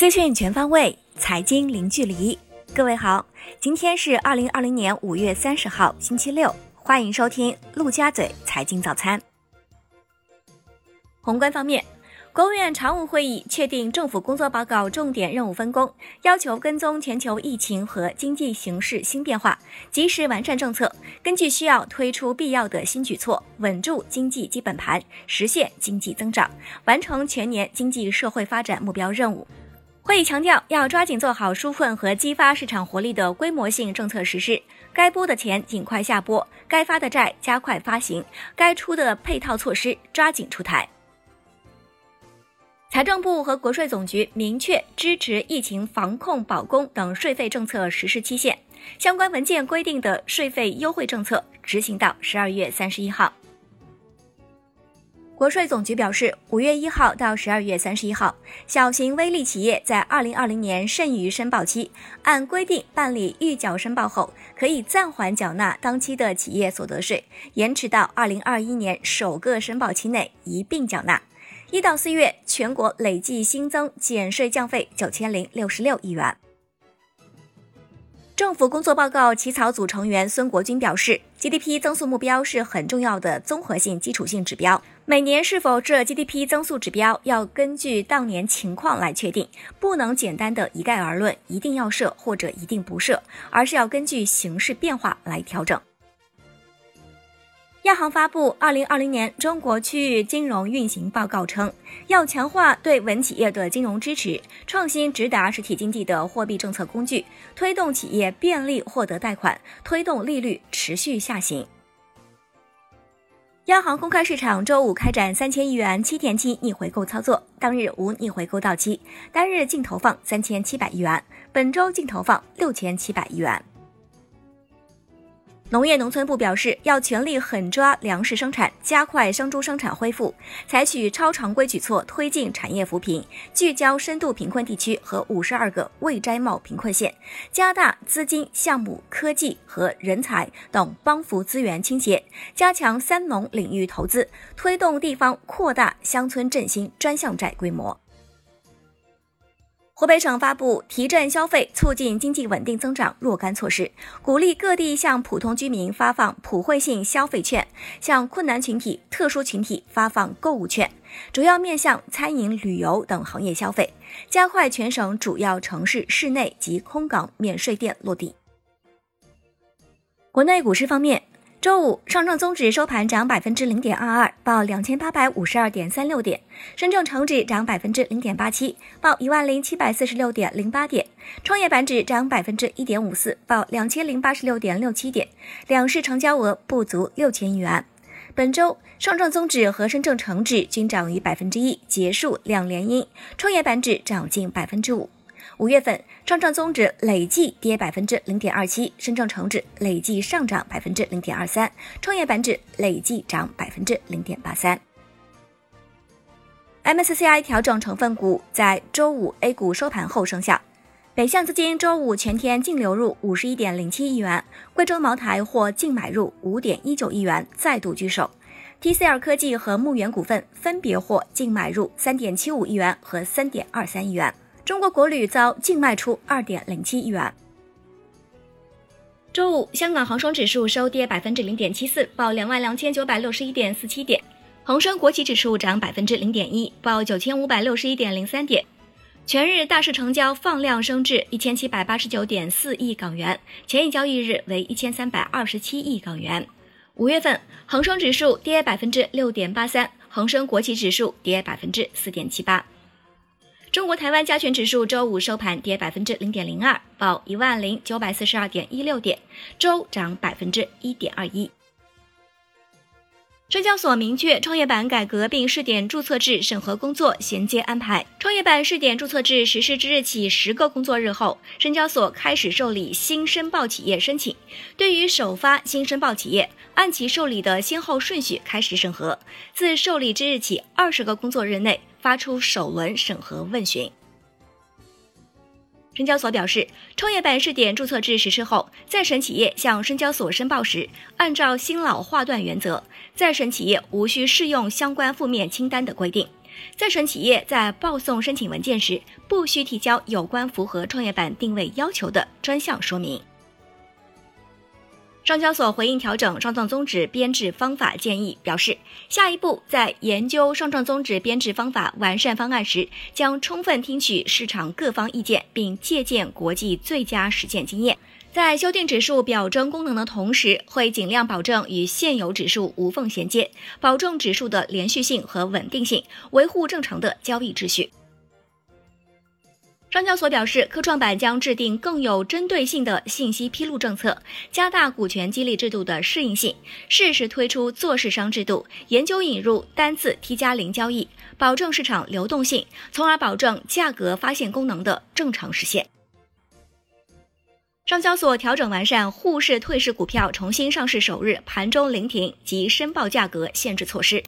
资讯全方位，财经零距离。各位好，今天是二零二零年五月三十号，星期六，欢迎收听陆家嘴财经早餐。宏观方面。国务院常务会议确定政府工作报告重点任务分工，要求跟踪全球疫情和经济形势新变化，及时完善政策，根据需要推出必要的新举措，稳住经济基本盘，实现经济增长，完成全年经济社会发展目标任务。会议强调，要抓紧做好纾困和激发市场活力的规模性政策实施，该拨的钱尽快下拨，该发的债加快发行，该出的配套措施抓紧出台。财政部和国税总局明确支持疫情防控保供等税费政策实施期限，相关文件规定的税费优惠政策执行到十二月三十一号。国税总局表示，五月一号到十二月三十一号，小型微利企业在二零二零年剩余申报期按规定办理预缴申报后，可以暂缓缴纳当期的企业所得税，延迟到二零二一年首个申报期内一并缴纳。一到四月，全国累计新增减税降费九千零六十六亿元。政府工作报告起草组成员孙国军表示，GDP 增速目标是很重要的综合性基础性指标，每年是否设 GDP 增速指标，要根据当年情况来确定，不能简单的一概而论，一定要设或者一定不设，而是要根据形势变化来调整。央行发布《二零二零年中国区域金融运行报告》称，要强化对稳企业的金融支持，创新直达实体经济的货币政策工具，推动企业便利获得贷款，推动利率持续下行。央行公开市场周五开展三千亿元七天期逆回购操作，当日无逆回购到期，单日净投放三千七百亿元，本周净投放六千七百亿元。农业农村部表示，要全力狠抓粮食生产，加快生猪生产恢复，采取超常规举措推进产业扶贫，聚焦深度贫困地区和五十二个未摘帽贫困县，加大资金、项目、科技和人才等帮扶资源倾斜，加强三农领域投资，推动地方扩大乡村振兴专项债规模。湖北省发布提振消费、促进经济稳定增长若干措施，鼓励各地向普通居民发放普惠性消费券，向困难群体、特殊群体发放购物券，主要面向餐饮、旅游等行业消费，加快全省主要城市市内及空港免税店落地。国内股市方面。周五，上证综指收盘涨百分之零点二二，报两千八百五十二点三六点；深证成指涨百分之零点八七，报一万零七百四十六点零八点；创业板指涨百分之一点五四，报两千零八十六点六七点。两市成交额不足六千亿元。本周，上证综指和深证成指均涨逾百分之一，结束两连阴；创业板指涨近百分之五。五月份，上证综指累计跌百分之零点二七，深证成指累计上涨百分之零点二三，创业板指累计涨百分之零点八三。MSCI 调整成分股在周五 A 股收盘后生效，北向资金周五全天净流入五十一点零七亿元，贵州茅台或净买入五点一九亿元，再度居首。TCL 科技和牧原股份分别获净买入三点七五亿元和三点二三亿元。中国国旅遭净卖出二点零七亿元。周五，香港恒生指数收跌百分之零点七四，报两万两千九百六十一点四七点。恒生国企指数涨百分之零点一，报九千五百六十一点零三点。全日大市成交放量升至一千七百八十九点四亿港元，前一交易日为一千三百二十七亿港元。五月份，恒生指数跌百分之六点八三，恒生国企指数跌百分之四点七八。中国台湾加权指数周五收盘跌百分之零点零二，报一万零九百四十二点一六点，周涨百分之一点二一。深交所明确，创业板改革并试点注册制审核工作衔接安排。创业板试点注册制实施之日起十个工作日后，深交所开始受理新申报企业申请。对于首发新申报企业，按其受理的先后顺序开始审核。自受理之日起二十个工作日内。发出首轮审核问询。深交所表示，创业板试点注册制实施后，再审企业向深交所申报时，按照新老划断原则，再审企业无需适用相关负面清单的规定。再审企业在报送申请文件时，不需提交有关符合创业板定位要求的专项说明。上交所回应调整上证综指编制方法建议，表示下一步在研究上证综指编制方法完善方案时，将充分听取市场各方意见，并借鉴国际最佳实践经验。在修订指数表征功能的同时，会尽量保证与现有指数无缝衔接，保证指数的连续性和稳定性，维护正常的交易秩序。上交所表示，科创板将制定更有针对性的信息披露政策，加大股权激励制度的适应性，适时推出做市商制度，研究引入单次 T 加零交易，保证市场流动性，从而保证价格发现功能的正常实现。上交所调整完善沪市退市股票重新上市首日盘中临停及申报价格限制措施。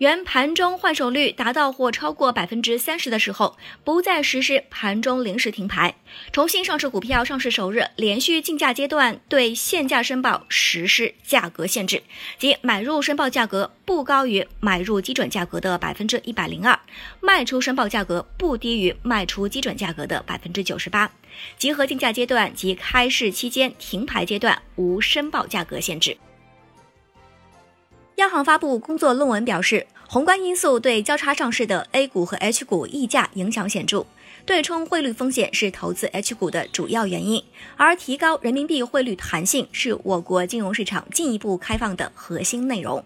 原盘中换手率达到或超过百分之三十的时候，不再实施盘中临时停牌。重新上市股票上市首日连续竞价阶段对现价申报实施价格限制，即买入申报价格不高于买入基准价格的百分之一百零二，卖出申报价格不低于卖出基准价格的百分之九十八。集合竞价阶段及开市期间停牌阶段无申报价格限制。央行发布工作论文表示，宏观因素对交叉上市的 A 股和 H 股溢价影响显著，对冲汇率风险是投资 H 股的主要原因，而提高人民币汇率弹性是我国金融市场进一步开放的核心内容。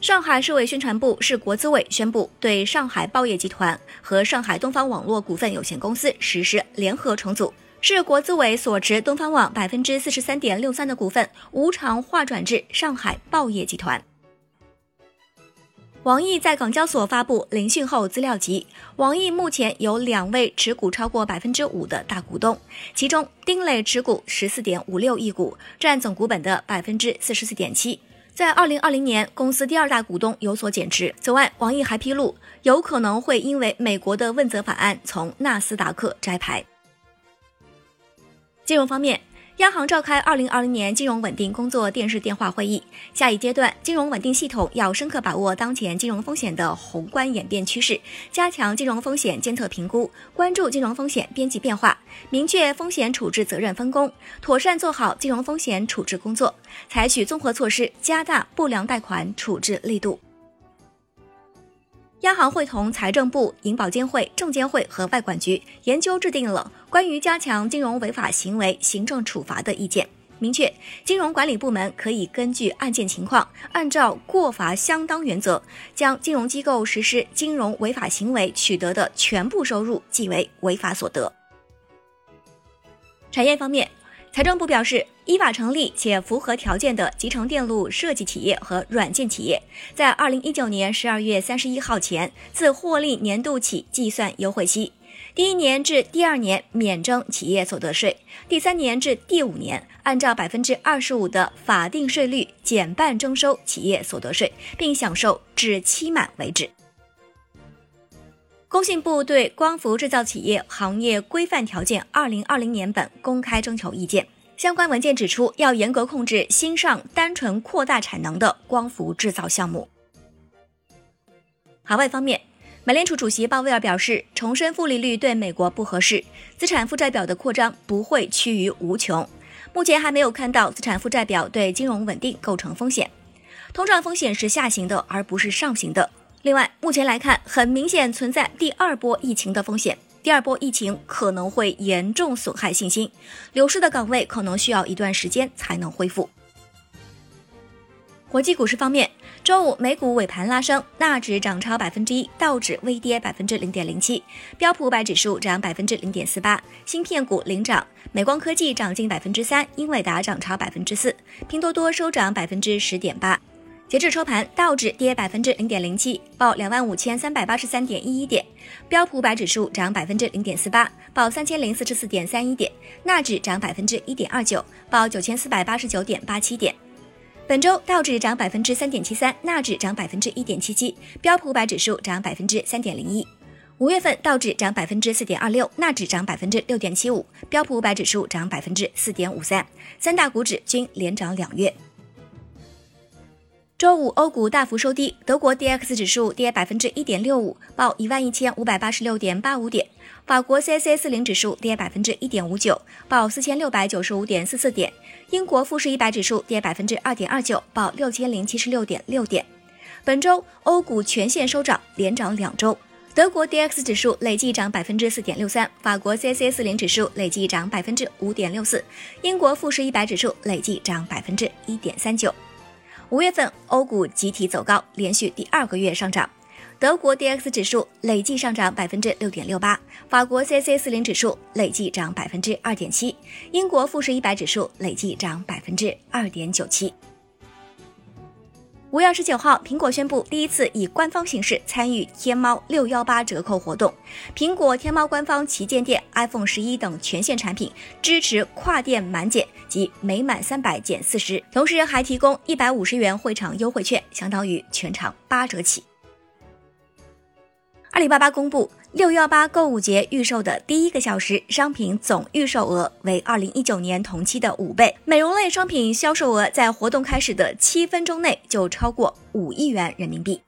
上海市委宣传部、市国资委宣布，对上海报业集团和上海东方网络股份有限公司实施联合重组。市国资委所持东方网百分之四十三点六三的股份无偿划转至上海报业集团。网易在港交所发布聆讯后资料集，网易目前有两位持股超过百分之五的大股东，其中丁磊持股十四点五六亿股，占总股本的百分之四十四点七。在二零二零年，公司第二大股东有所减持。此外，网易还披露，有可能会因为美国的问责法案从纳斯达克摘牌。金融方面，央行召开二零二零年金融稳定工作电视电话会议。下一阶段，金融稳定系统要深刻把握当前金融风险的宏观演变趋势，加强金融风险监测评估，关注金融风险边际变化，明确风险处置责任分工，妥善做好金融风险处置工作，采取综合措施，加大不良贷款处置力度。央行会同财政部、银保监会、证监会和外管局研究制定了关于加强金融违法行为行政处罚的意见，明确金融管理部门可以根据案件情况，按照过罚相当原则，将金融机构实施金融违法行为取得的全部收入记为违法所得。产业方面。财政部表示，依法成立且符合条件的集成电路设计企业和软件企业，在二零一九年十二月三十一号前自获利年度起计算优惠期，第一年至第二年免征企业所得税，第三年至第五年按照百分之二十五的法定税率减半征收企业所得税，并享受至期满为止。工信部对光伏制造企业行业规范条件二零二零年本公开征求意见，相关文件指出，要严格控制新上单纯扩大产能的光伏制造项目。海外方面，美联储主席鲍威尔表示，重申负利率对美国不合适，资产负债表的扩张不会趋于无穷。目前还没有看到资产负债表对金融稳定构成风险，通胀风险是下行的，而不是上行的。另外，目前来看，很明显存在第二波疫情的风险。第二波疫情可能会严重损害信心，流失的岗位可能需要一段时间才能恢复。国际股市方面，周五美股尾盘拉升，纳指涨超百分之一，道指微跌百分之零点零七，标普五百指数涨百分之零点四八，芯片股领涨，美光科技涨近百分之三，英伟达涨超百分之四，拼多多收涨百分之十点八。截至收盘，道指跌百分之零点零七，报两万五千三百八十三点一一点；标普百指数涨百分之零点四八，报三千零四十四点三一点；纳指涨百分之一点二九，报九千四百八十九点八七点。本周道指涨百分之三点七三，纳指涨百分之一点七七，标普百指数涨百分之三点零一。五月份道指涨百分之四点二六，纳指涨百分之六点七五，标普五百指数涨百分之四点五三，三大股指均连涨两月。周五，欧股大幅收低，德国 D X 指数跌百分之一点六五，报一万一千五百八十六点八五点；法国 C C 四零指数跌百分之一点五九，报四千六百九十五点四四点；英国富时一百指数跌百分之二点二九，报六千零七十六点六点。本周欧股全线收涨，连涨两周。德国 D X 指数累计涨百分之四点六三，法国 C C 四零指数累计涨百分之五点六四，英国富时一百指数累计涨百分之一点三九。五月份，欧股集体走高，连续第二个月上涨。德国 D X 指数累计上涨百分之六点六八，法国 C C 四零指数累计涨百分之二点七，英国富时一百指数累计涨百分之二点九七。五月二十九号，苹果宣布第一次以官方形式参与天猫六幺八折扣活动。苹果天猫官方旗舰店 iPhone 十一等全线产品支持跨店满减及每满三百减四十，同时还提供一百五十元会场优惠券，相当于全场八折起。阿里巴巴公布，六幺八购物节预售的第一个小时商品总预售额为二零一九年同期的五倍，美容类商品销售额在活动开始的七分钟内就超过五亿元人民币。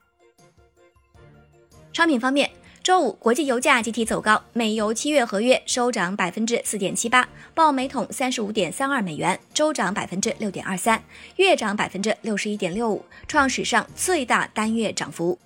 商品方面，周五国际油价集体走高，美油七月合约收涨百分之四点七八，报每桶三十五点三二美元，周涨百分之六点二三，月涨百分之六十一点六五，创史上最大单月涨幅。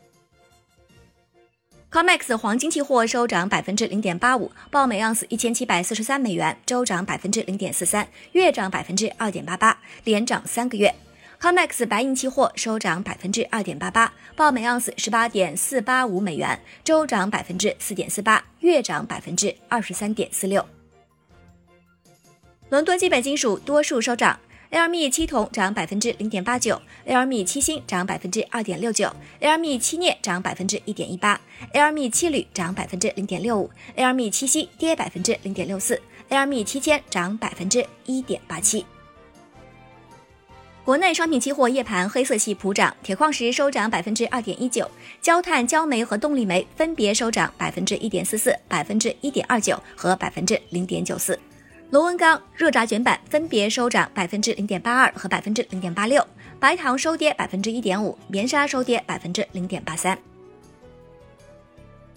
COMEX 黄金期货收涨百分之零点八五，报每盎司一千七百四十三美元，周涨百分之零点四三，月涨百分之二点八八，连涨三个月。COMEX 白银期货收涨百分之二点八八，报每盎司十八点四八五美元，周涨百分之四点四八，月涨百分之二十三点四六。伦敦基本金属多数收涨。LME 七铜涨百分之零点八九，LME 七锌涨百分之二点六九，LME 七镍涨百分之一点一八，LME 七铝涨百分之零点六五，LME 七锡跌百分之零点六四，LME 七铅涨百分之一点八七。国内商品期货夜盘黑色系普涨，铁矿石收涨百分之二点一九，焦炭、焦煤和动力煤分别收涨百分之一点四四、百分之一点二九和百分之零点九四。螺纹钢、热轧卷板分别收涨百分之零点八二和百分之零点八六，白糖收跌百分之一点五，棉纱收跌百分之零点八三。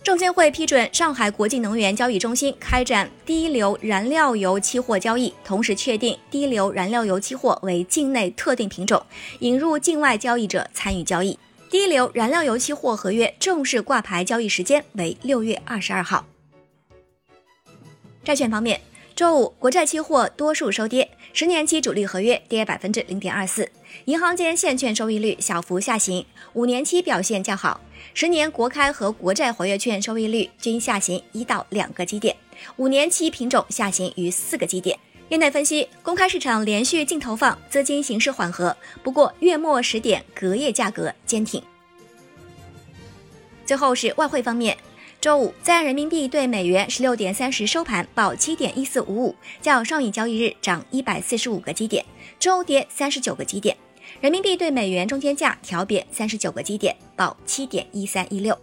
证监会批准上海国际能源交易中心开展低硫燃料油期货交易，同时确定低硫燃料油期货为境内特定品种，引入境外交易者参与交易。低硫燃料油期货合约正式挂牌交易时间为六月二十二号。债券方面。周五，国债期货多数收跌，十年期主力合约跌百分之零点二四，银行间现券收益率小幅下行，五年期表现较好，十年国开和国债活跃券收益率均下行一到两个基点，五年期品种下行逾四个基点。业内分析，公开市场连续净投放，资金形势缓和，不过月末时点隔夜价格坚挺。最后是外汇方面。周五，在人民币对美元十六点三十收盘报七点一四五五，较上一交易日涨一百四十五个基点，周跌三十九个基点。人民币对美元中间价调贬三十九个基点，报七点一三一六。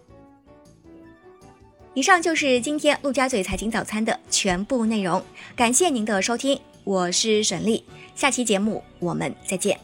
以上就是今天陆家嘴财经早餐的全部内容，感谢您的收听，我是沈丽，下期节目我们再见。